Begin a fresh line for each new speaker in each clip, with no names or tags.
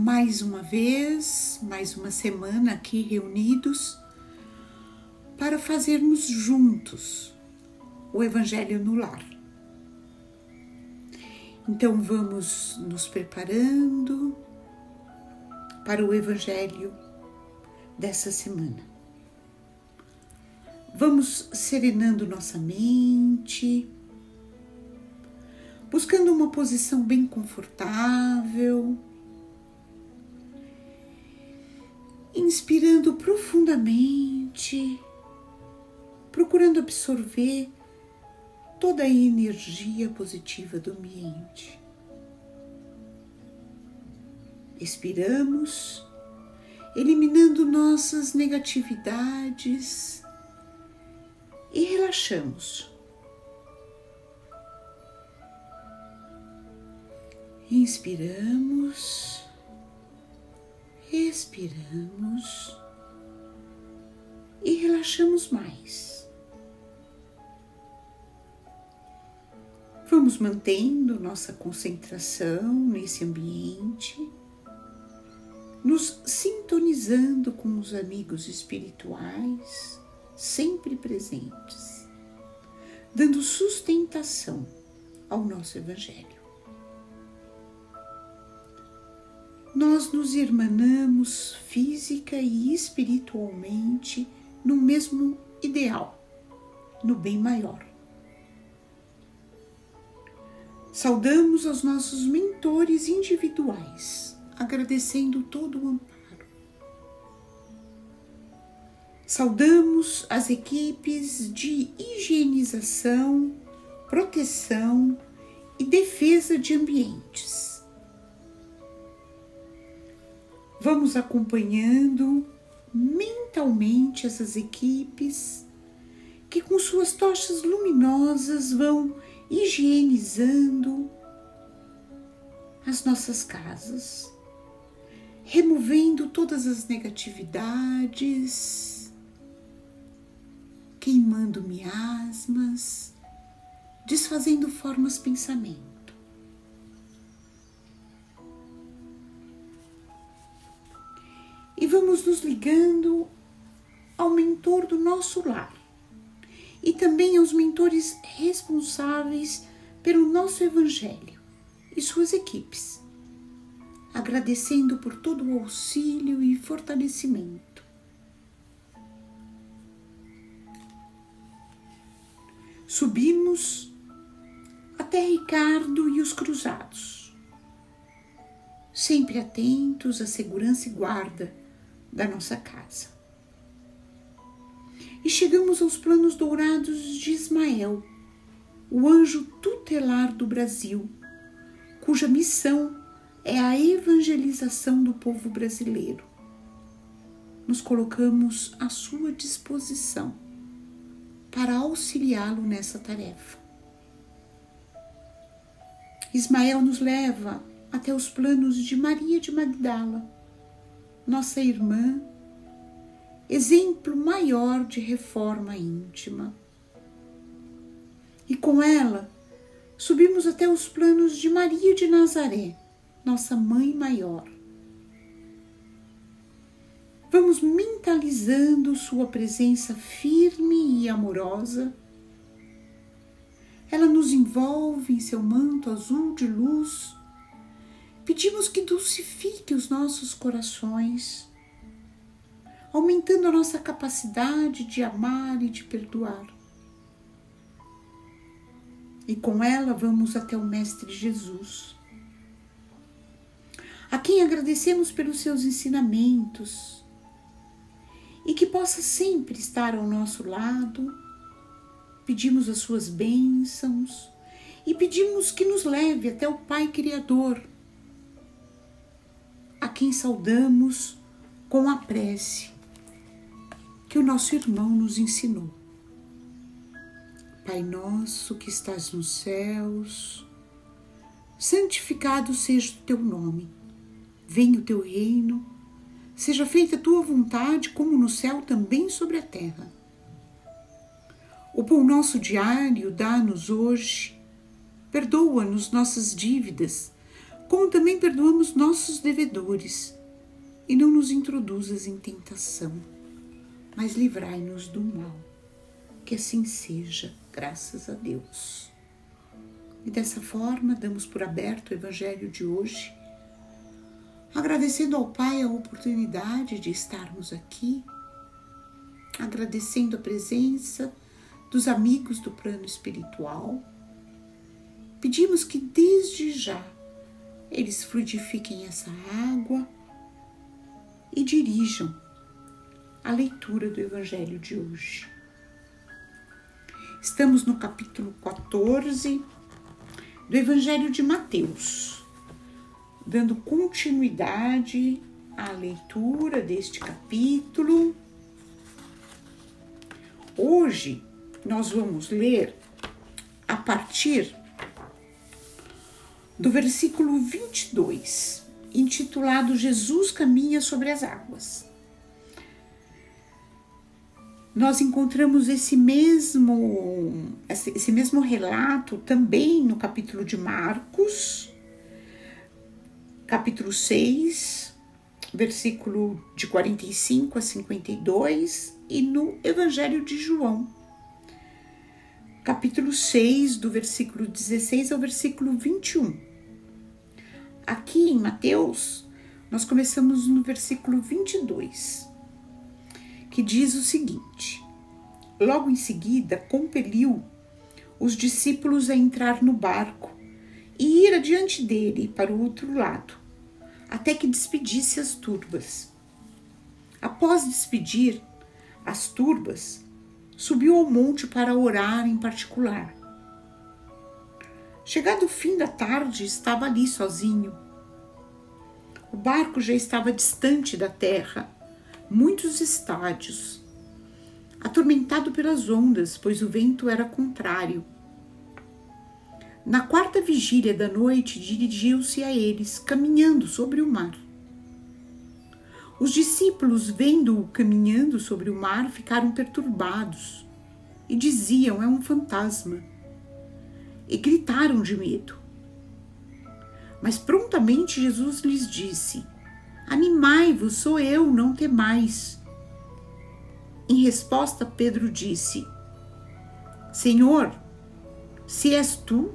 mais uma vez, mais uma semana aqui reunidos para fazermos juntos o Evangelho no lar. Então vamos nos preparando para o Evangelho dessa semana. Vamos serenando nossa mente, buscando uma posição bem confortável, inspirando profundamente, procurando absorver toda a energia positiva do ambiente. Expiramos, eliminando nossas negatividades e relaxamos. Inspiramos, expiramos e relaxamos mais. Vamos mantendo nossa concentração nesse ambiente, nos sintonizando com os amigos espirituais sempre presentes, dando sustentação ao nosso Evangelho. Nós nos irmanamos física e espiritualmente no mesmo ideal, no bem maior. Saudamos aos nossos mentores individuais, agradecendo todo o amparo. Saudamos as equipes de higienização, proteção e defesa de ambientes. Vamos acompanhando mentalmente essas equipes que, com suas tochas luminosas, vão higienizando as nossas casas, removendo todas as negatividades, queimando miasmas, desfazendo formas pensamento. Vamos nos ligando ao mentor do nosso lar e também aos mentores responsáveis pelo nosso Evangelho e suas equipes, agradecendo por todo o auxílio e fortalecimento. Subimos até Ricardo e os cruzados, sempre atentos à segurança e guarda da nossa casa e chegamos aos planos dourados de Ismael, o anjo tutelar do Brasil, cuja missão é a evangelização do povo brasileiro. Nos colocamos à sua disposição para auxiliá-lo nessa tarefa. Ismael nos leva até os planos de Maria de Magdala, nossa irmã exemplo maior de reforma íntima. E com ela, subimos até os planos de Maria de Nazaré, nossa mãe maior. Vamos mentalizando sua presença firme e amorosa. Ela nos envolve em seu manto azul de luz. Pedimos que dulcifique os nossos corações aumentando a nossa capacidade de amar e de perdoar. E com ela vamos até o Mestre Jesus, a quem agradecemos pelos seus ensinamentos e que possa sempre estar ao nosso lado. Pedimos as suas bênçãos e pedimos que nos leve até o Pai Criador, a quem saudamos com a prece que o nosso irmão nos ensinou. Pai nosso que estás nos céus, santificado seja o teu nome. Venha o teu reino, seja feita a tua vontade, como no céu, também sobre a terra. O pão nosso diário dá-nos hoje, perdoa-nos nossas dívidas, como também perdoamos nossos devedores, e não nos introduzas em tentação, mas livrai-nos do mal. Que assim seja, graças a Deus. E dessa forma, damos por aberto o Evangelho de hoje, agradecendo ao Pai a oportunidade de estarmos aqui, agradecendo a presença dos amigos do plano espiritual. Pedimos que desde já eles fluidifiquem essa água e dirijam a leitura do Evangelho de hoje. Estamos no capítulo 14 do Evangelho de Mateus, dando continuidade à leitura deste capítulo. Hoje nós vamos ler a partir do versículo 22, intitulado Jesus caminha sobre as águas. Nós encontramos esse mesmo esse mesmo relato também no capítulo de Marcos, capítulo 6, versículo de 45 a 52 e no Evangelho de João, capítulo 6, do versículo 16 ao versículo 21. Aqui em Mateus, nós começamos no versículo 22, que diz o seguinte: Logo em seguida, compeliu os discípulos a entrar no barco e ir adiante dele para o outro lado, até que despedisse as turbas. Após despedir as turbas, subiu ao monte para orar em particular. Chegado o fim da tarde, estava ali sozinho. O barco já estava distante da terra, muitos estádios, atormentado pelas ondas, pois o vento era contrário. Na quarta vigília da noite, dirigiu-se a eles, caminhando sobre o mar. Os discípulos, vendo-o caminhando sobre o mar, ficaram perturbados e diziam: É um fantasma e gritaram de medo. Mas prontamente Jesus lhes disse: Animai-vos, sou eu, não temais. Em resposta, Pedro disse: Senhor, se és tu,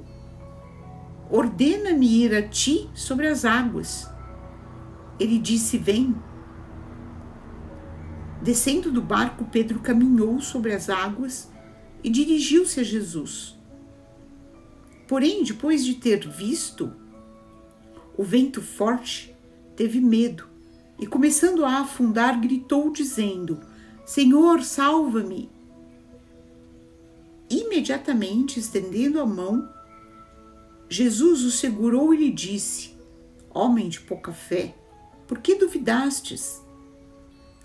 ordena-me ir a ti sobre as águas. Ele disse: Vem. Descendo do barco, Pedro caminhou sobre as águas e dirigiu-se a Jesus. Porém, depois de ter visto o vento forte, teve medo e, começando a afundar, gritou, dizendo: Senhor, salva-me! Imediatamente, estendendo a mão, Jesus o segurou e lhe disse: Homem de pouca fé, por que duvidastes?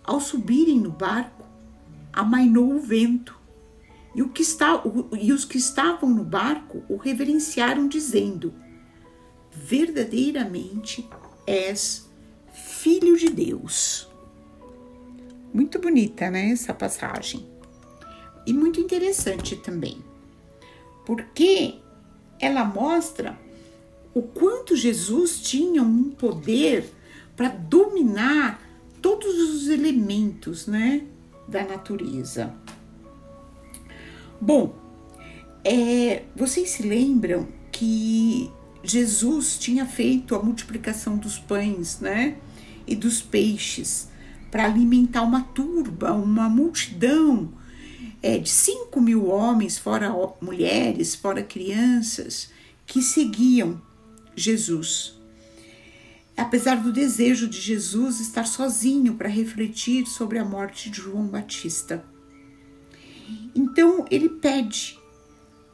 Ao subirem no barco, amainou o vento e, o está, e os que estavam no barco o reverenciaram, dizendo: Verdadeiramente és filho de Deus. Muito bonita, né? Essa passagem. E muito interessante também, porque ela mostra o quanto Jesus tinha um poder para dominar todos os elementos, né, da natureza. Bom, é, vocês se lembram que Jesus tinha feito a multiplicação dos pães, né? E dos peixes para alimentar uma turba, uma multidão é, de 5 mil homens, fora mulheres, fora crianças, que seguiam Jesus. Apesar do desejo de Jesus estar sozinho para refletir sobre a morte de João Batista. Então ele pede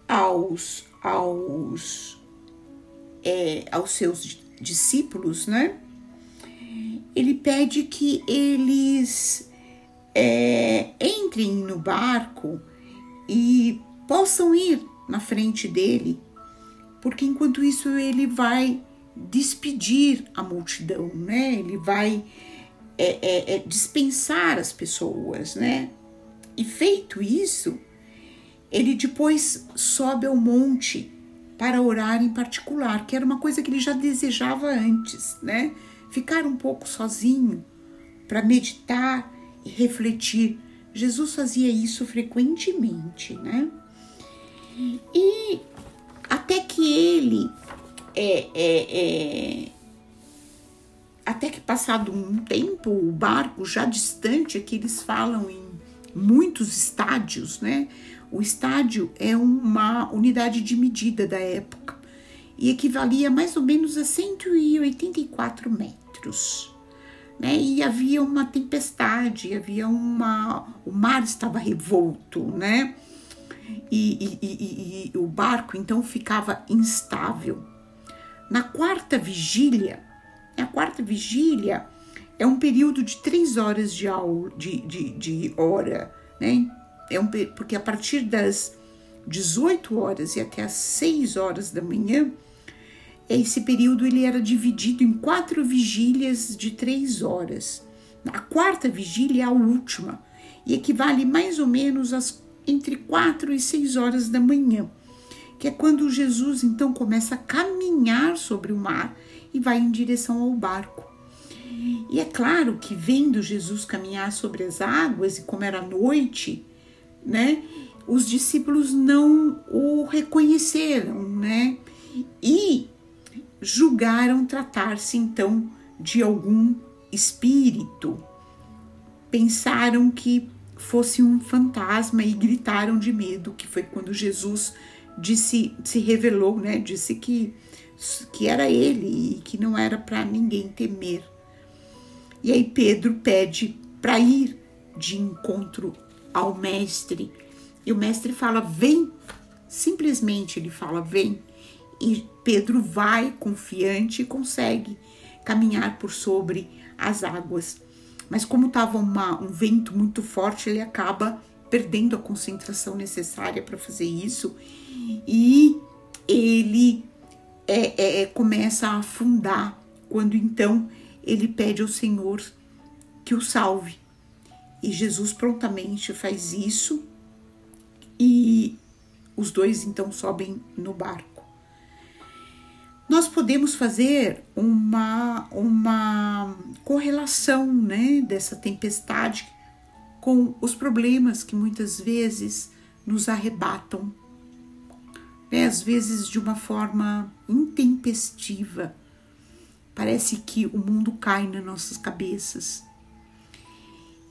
aos, aos, é, aos seus discípulos, né? Ele pede que eles é, entrem no barco e possam ir na frente dele, porque enquanto isso ele vai despedir a multidão, né? Ele vai é, é, é dispensar as pessoas, né? E feito isso, ele depois sobe ao monte para orar em particular, que era uma coisa que ele já desejava antes, né? Ficar um pouco sozinho para meditar e refletir. Jesus fazia isso frequentemente, né? E até que ele é, é, é, até que passado um tempo, o barco já distante, aqui eles falam em muitos estádios, né? O estádio é uma unidade de medida da época e equivalia mais ou menos a 184 metros. Né? E havia uma tempestade, havia uma. O mar estava revolto, né? E, e, e, e o barco então ficava instável. Na quarta vigília, a quarta vigília é um período de três horas de, aula, de, de, de hora, né? É um, porque a partir das 18 horas e até as 6 horas da manhã, esse período ele era dividido em quatro vigílias de três horas. A quarta vigília é a última e equivale mais ou menos às entre quatro e seis horas da manhã, que é quando Jesus então começa a caminhar sobre o mar e vai em direção ao barco. E é claro que vendo Jesus caminhar sobre as águas e como era noite, né, os discípulos não o reconheceram, né, e julgaram tratar-se então de algum espírito. Pensaram que fosse um fantasma e gritaram de medo, que foi quando Jesus disse, se revelou, né? Disse que que era ele e que não era para ninguém temer. E aí Pedro pede para ir de encontro ao mestre. E o mestre fala: "Vem". Simplesmente ele fala: "Vem". E Pedro vai confiante e consegue caminhar por sobre as águas. Mas como estava um vento muito forte, ele acaba perdendo a concentração necessária para fazer isso e ele é, é, é, começa a afundar. Quando então ele pede ao Senhor que o salve. E Jesus prontamente faz isso e os dois então sobem no barco. Nós podemos fazer uma, uma correlação né, dessa tempestade com os problemas que muitas vezes nos arrebatam né? às vezes de uma forma intempestiva. Parece que o mundo cai nas nossas cabeças.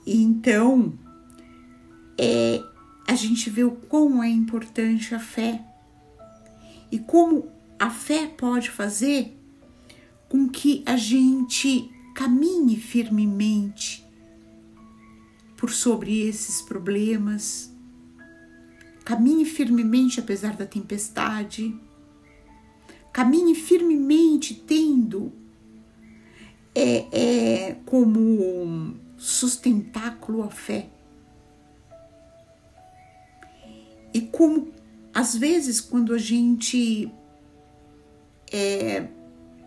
E então, é, a gente vê o quão é importante a fé e como a fé pode fazer com que a gente caminhe firmemente por sobre esses problemas, Caminhe firmemente apesar da tempestade. Caminhe firmemente tendo é, é, como sustentáculo a fé. E como às vezes quando a gente é,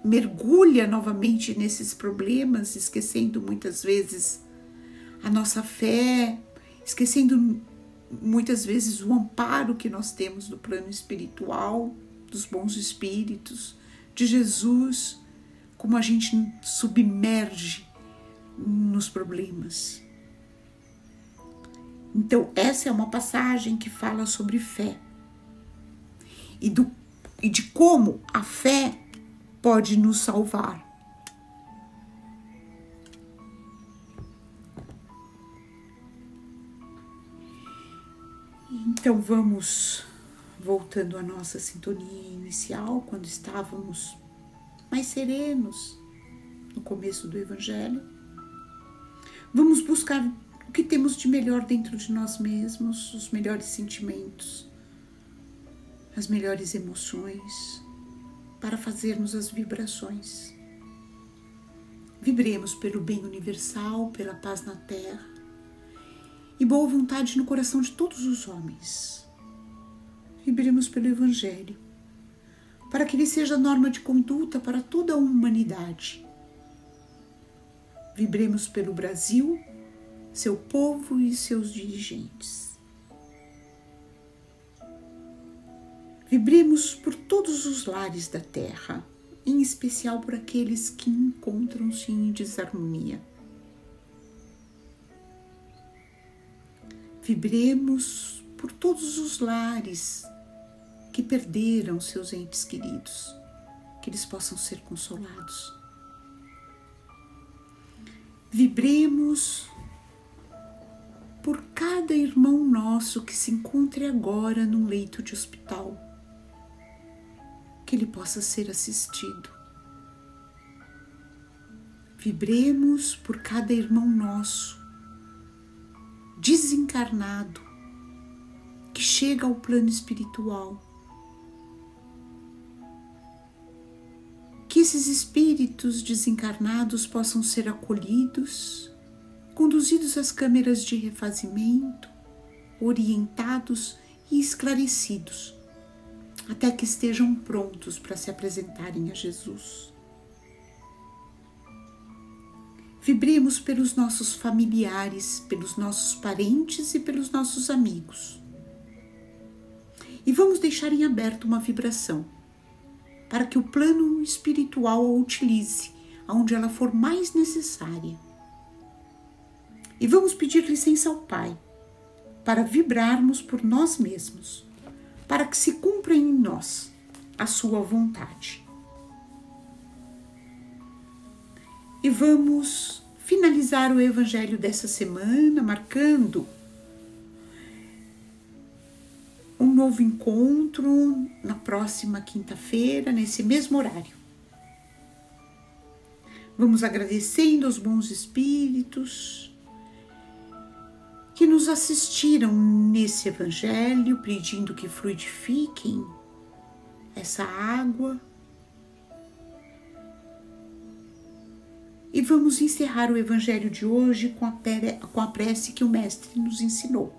mergulha novamente nesses problemas, esquecendo muitas vezes a nossa fé, esquecendo muitas vezes o amparo que nós temos do plano espiritual, dos bons espíritos, de Jesus, como a gente submerge nos problemas. Então, essa é uma passagem que fala sobre fé e, do, e de como a fé pode nos salvar. Então vamos voltando à nossa sintonia inicial, quando estávamos mais serenos no começo do Evangelho. Vamos buscar o que temos de melhor dentro de nós mesmos, os melhores sentimentos, as melhores emoções, para fazermos as vibrações. Vibremos pelo bem universal, pela paz na terra e boa vontade no coração de todos os homens. Vibremos pelo Evangelho, para que ele seja norma de conduta para toda a humanidade. Vibremos pelo Brasil, seu povo e seus dirigentes. Vibremos por todos os lares da terra, em especial por aqueles que encontram-se em desarmonia. Vibremos por todos os lares que perderam seus entes queridos, que eles possam ser consolados. Vibremos por cada irmão nosso que se encontre agora num leito de hospital, que ele possa ser assistido. Vibremos por cada irmão nosso desencarnado que chega ao plano espiritual. Que esses espíritos desencarnados possam ser acolhidos conduzidos às câmeras de refazimento, orientados e esclarecidos, até que estejam prontos para se apresentarem a Jesus. Vibremos pelos nossos familiares, pelos nossos parentes e pelos nossos amigos. E vamos deixar em aberto uma vibração para que o plano espiritual a utilize aonde ela for mais necessária e vamos pedir licença ao Pai para vibrarmos por nós mesmos, para que se cumpra em nós a Sua vontade. E vamos finalizar o Evangelho dessa semana marcando um novo encontro na próxima quinta-feira, nesse mesmo horário. Vamos agradecendo aos bons espíritos que nos assistiram nesse evangelho, pedindo que fluidifiquem essa água. E vamos encerrar o evangelho de hoje com a, prece que o Mestre nos ensinou.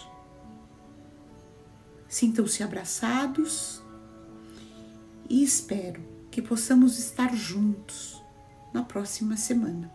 Sintam-se abraçados e espero que possamos estar juntos na próxima semana.